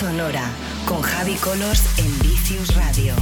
Sonora con Javi Colors en Vicious Radio.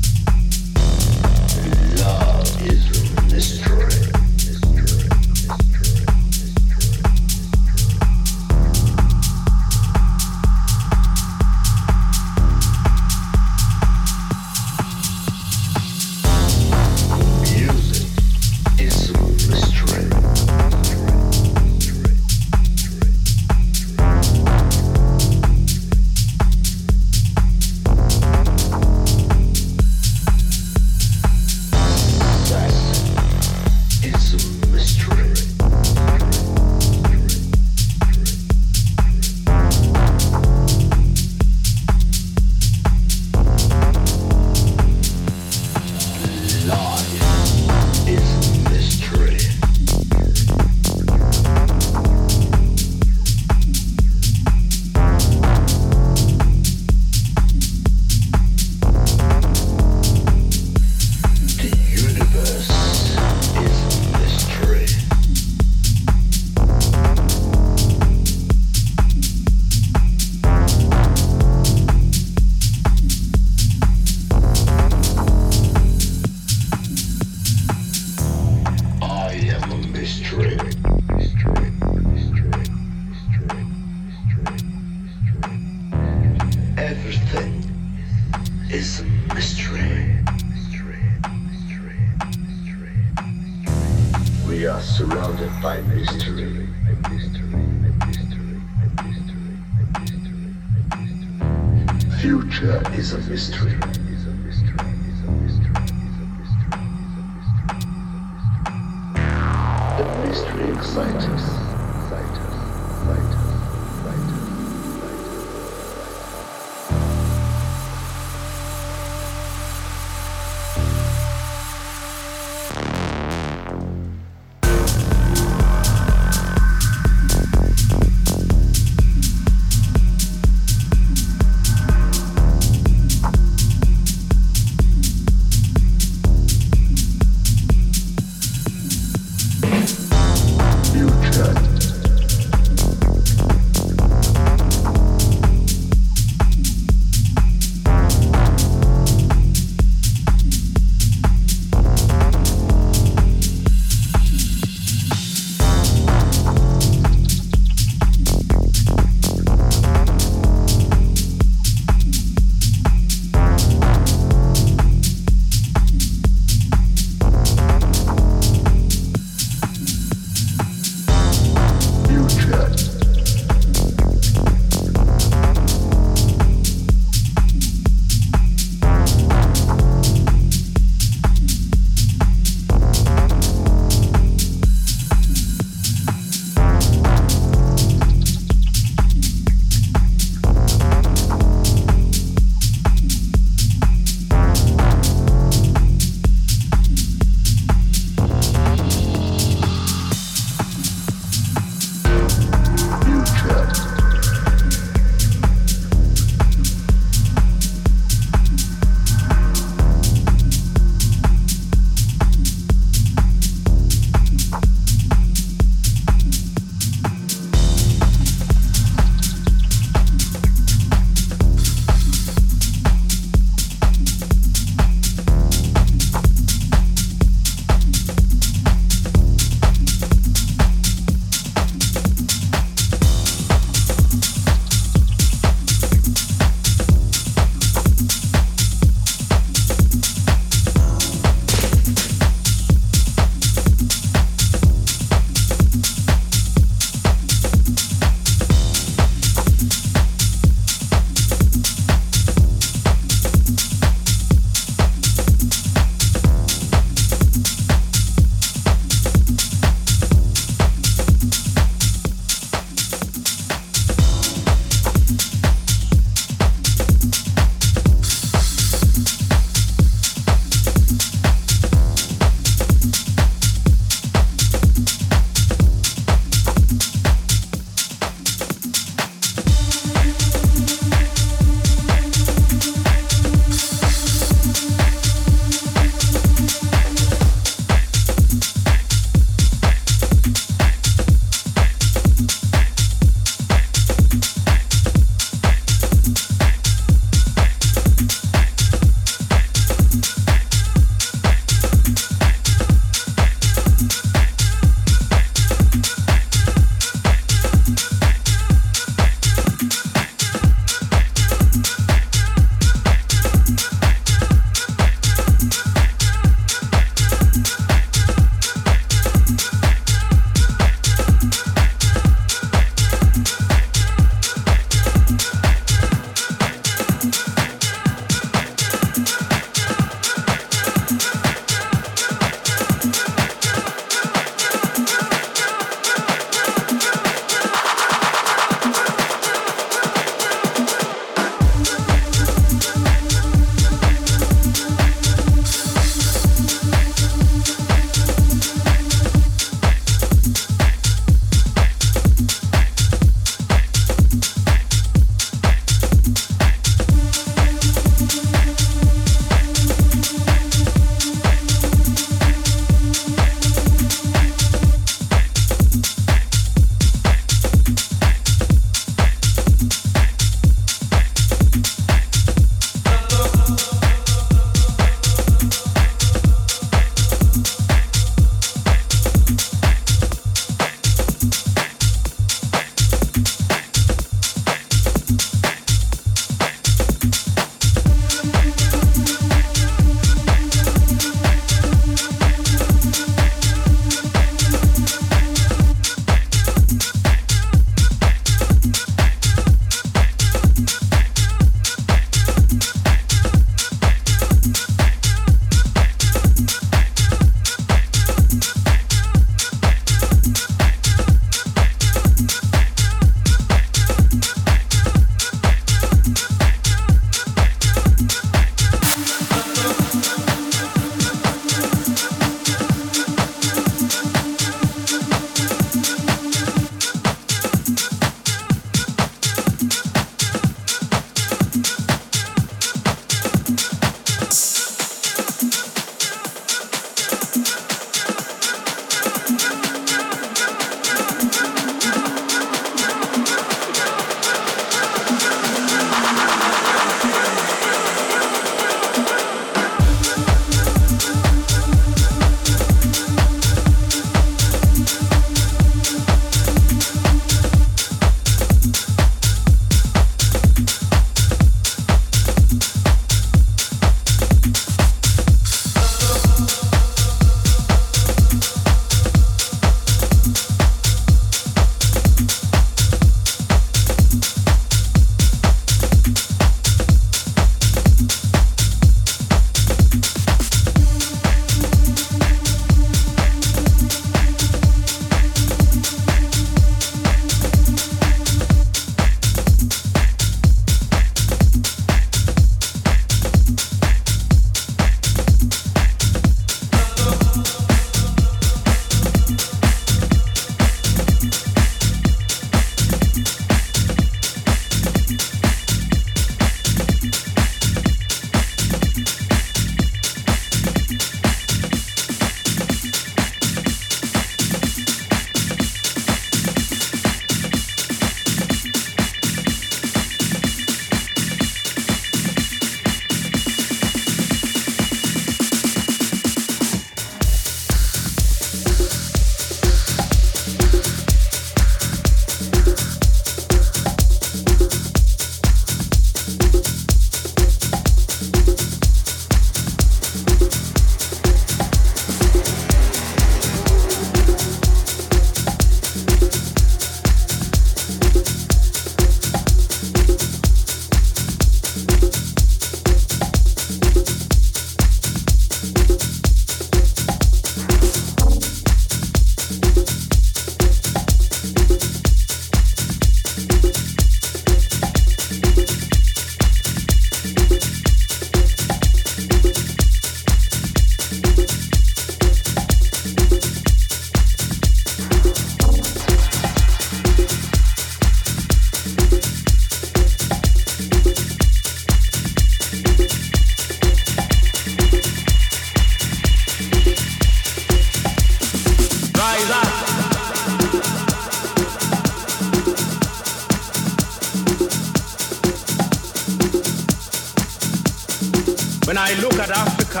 When I look at Africa,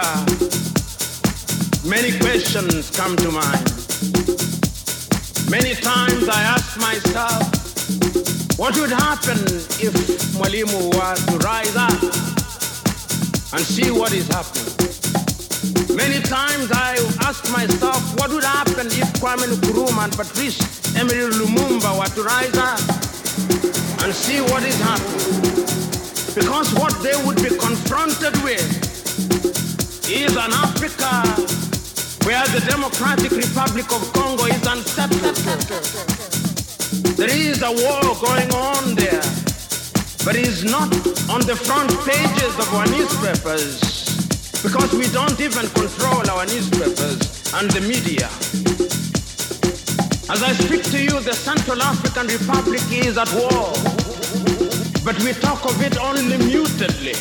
many questions come to mind. Many times I ask myself, what would happen if Mwalimu were to rise up and see what is happening? Many times I ask myself, what would happen if Kwame Nkrumah and Patrice Emery Lumumba were to rise up and see what is happening? Because what they would be confronted with is an Africa where the Democratic Republic of Congo is unsettled. There is a war going on there, but it is not on the front pages of our newspapers because we don't even control our newspapers and the media. As I speak to you, the Central African Republic is at war but we talk of it only mutedly.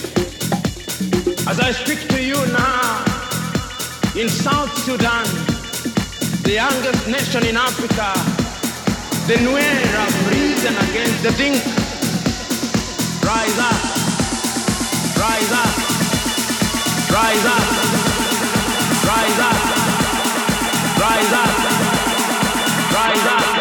As I speak to you now, in South Sudan, the youngest nation in Africa, the Nuer have risen against the Dinka. Rise up, rise up, rise up, rise up, rise up, rise up.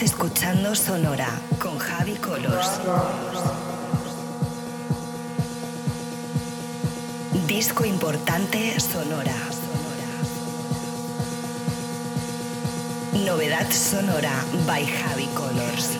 Escuchando Sonora con Javi Colors. Disco importante Sonora. Novedad sonora by Javi Colors.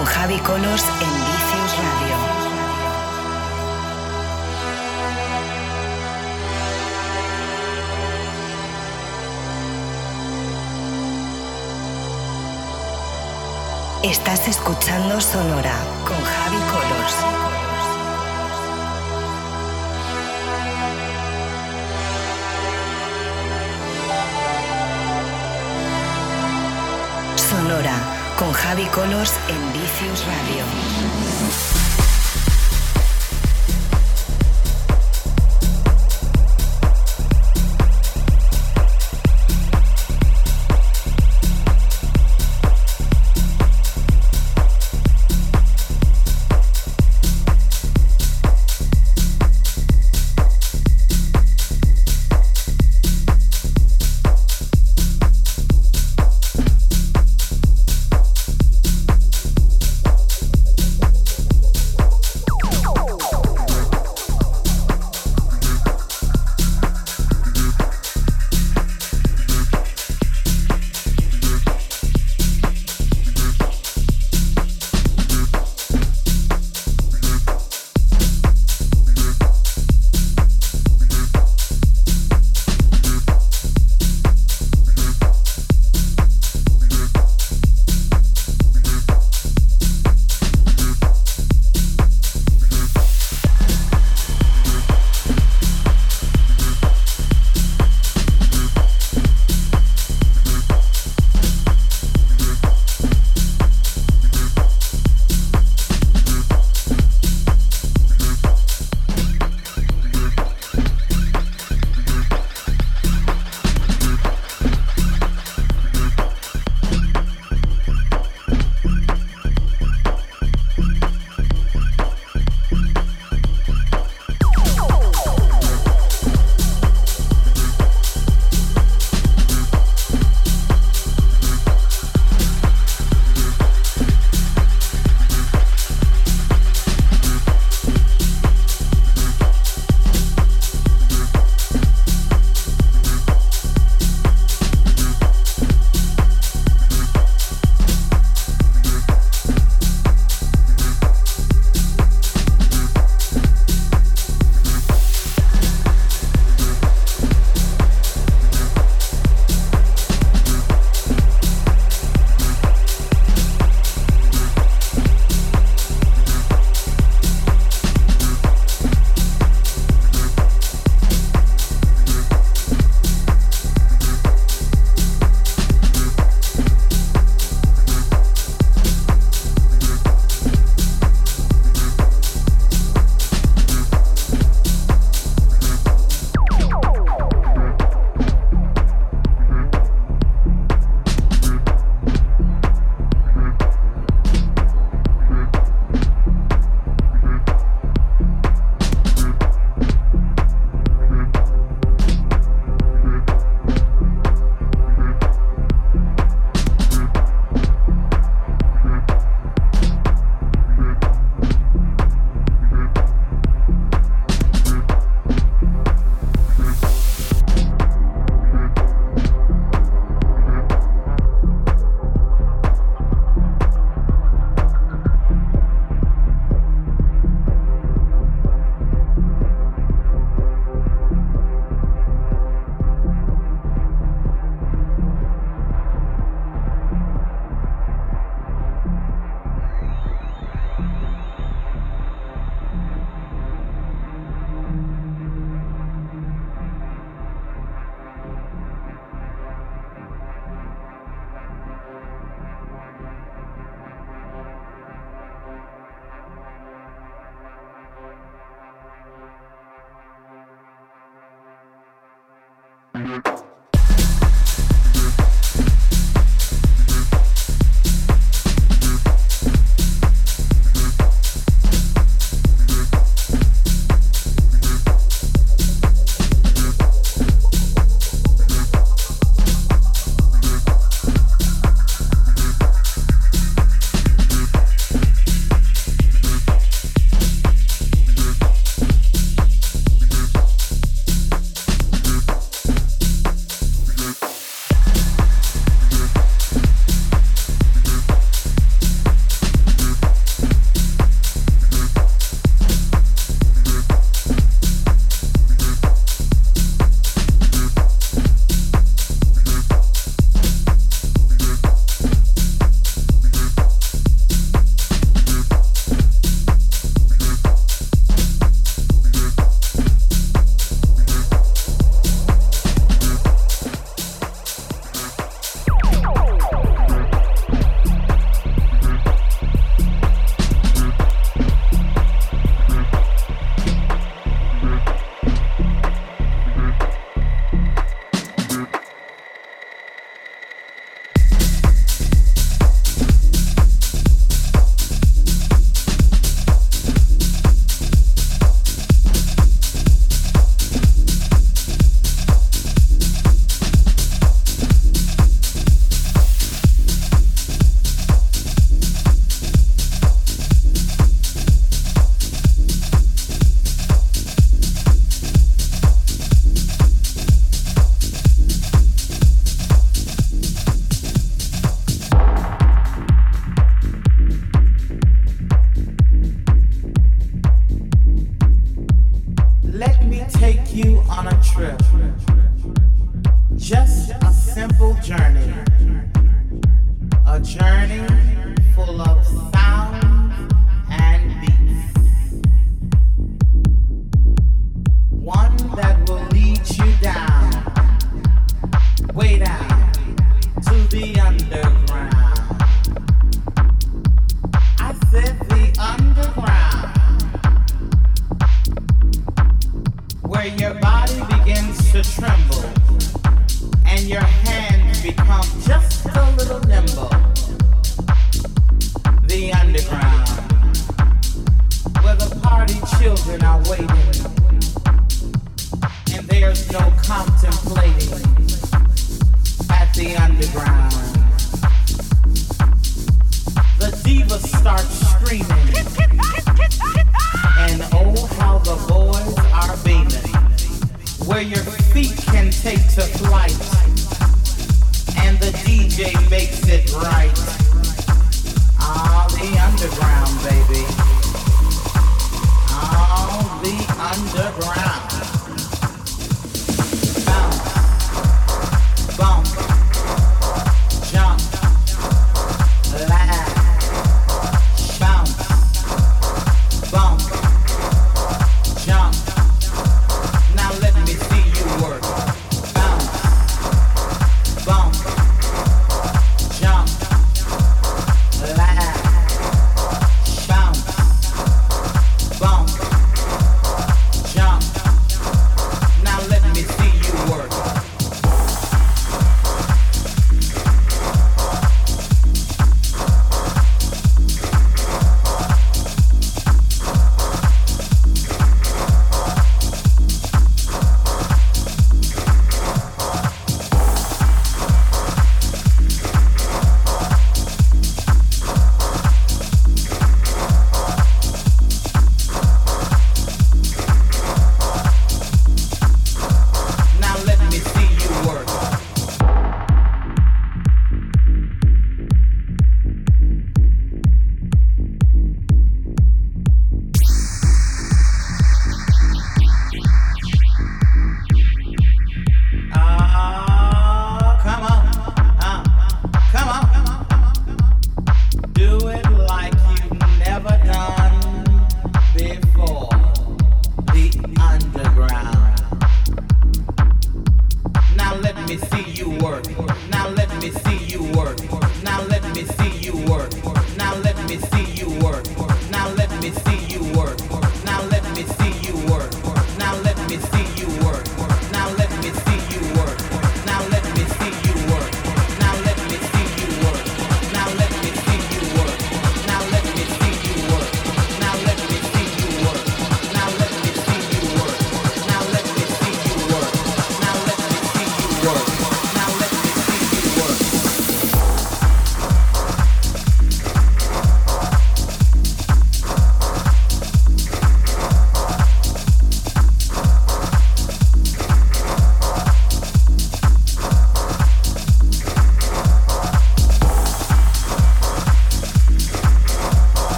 Con Javi Colors en Vicious Radio. Estás escuchando Sonora con Javi Colors. Sonora con Javi Colors en Vicious Radio. And there's no contemplating at the underground. The divas start screaming. And oh, how the boys are beaming. Where your feet can take to flight. And the DJ makes it right. Ah, the underground, baby underground.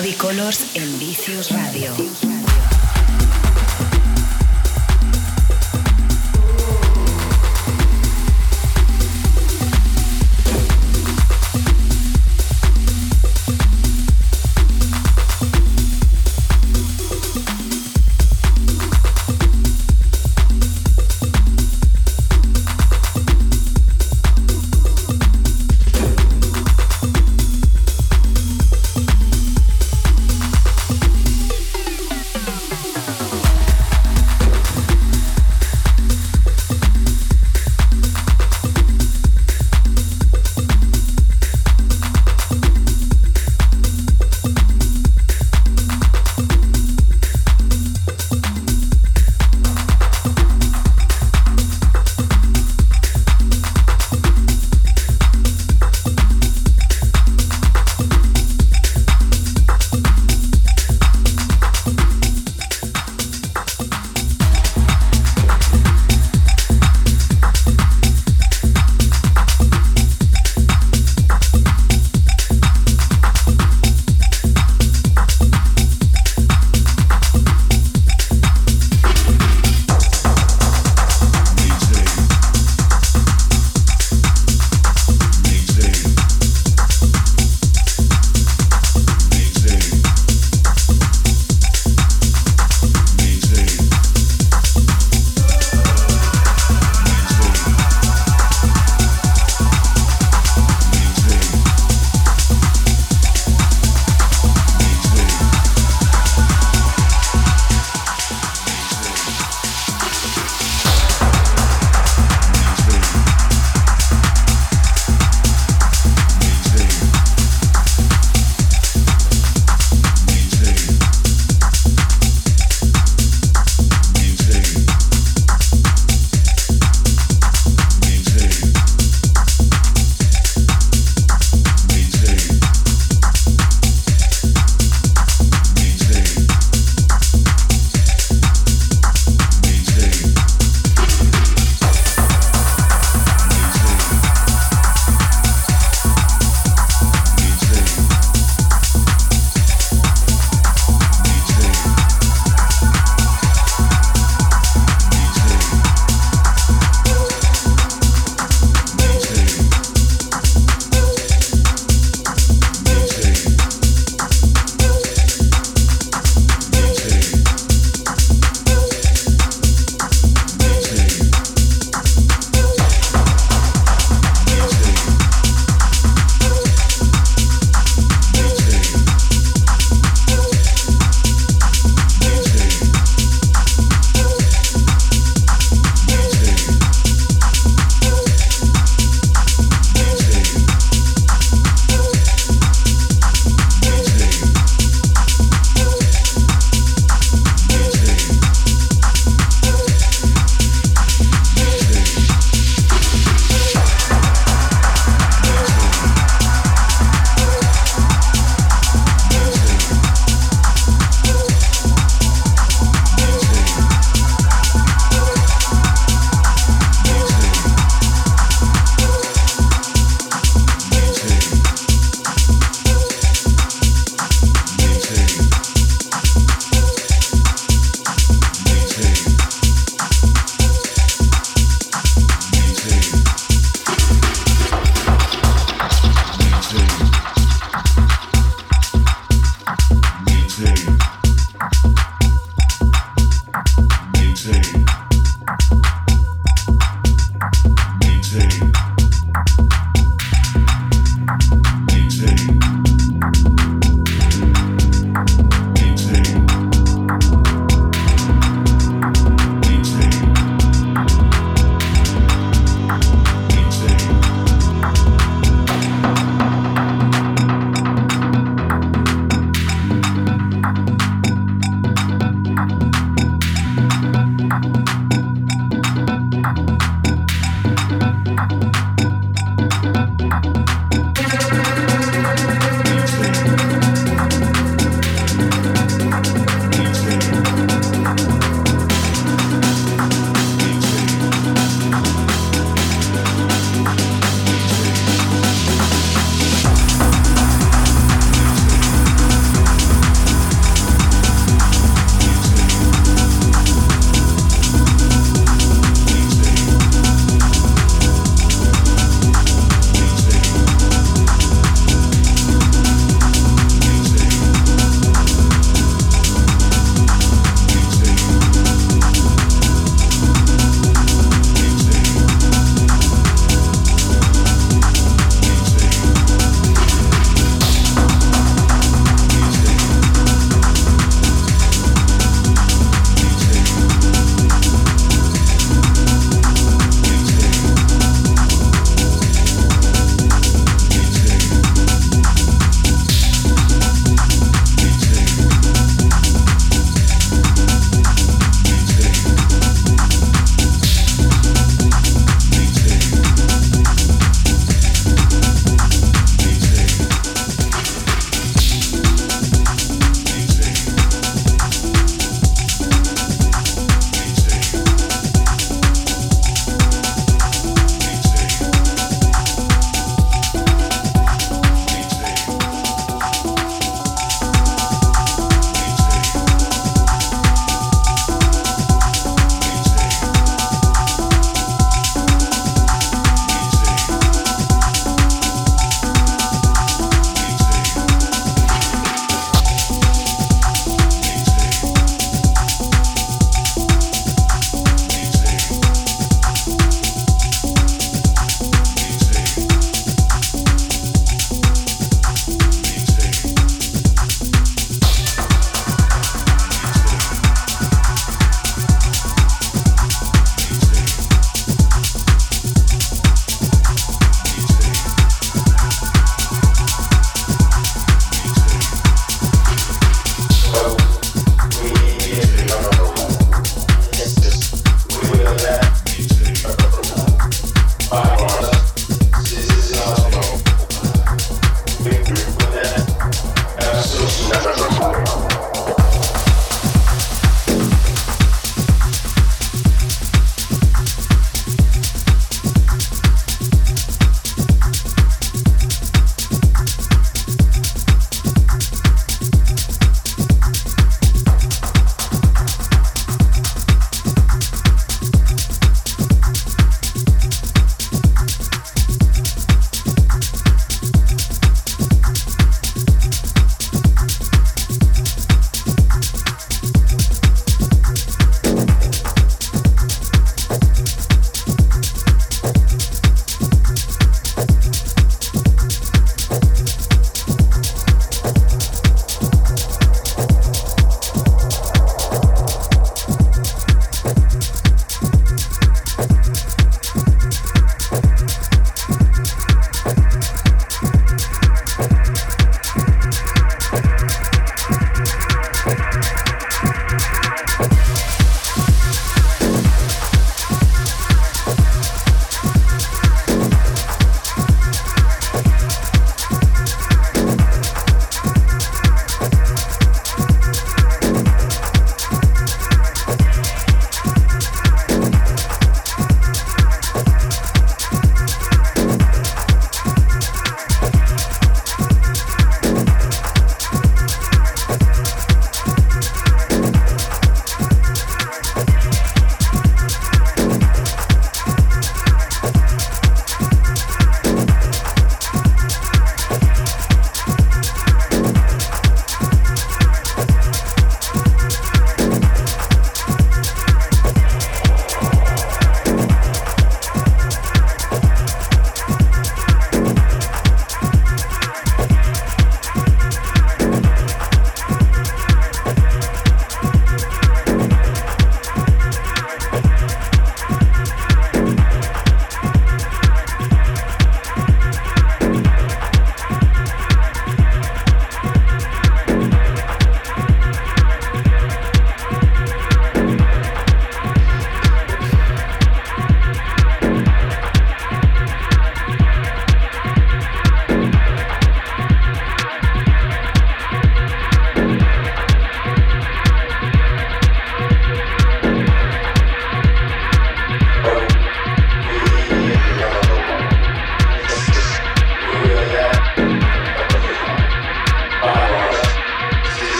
Javi Colors en Vicious Radio.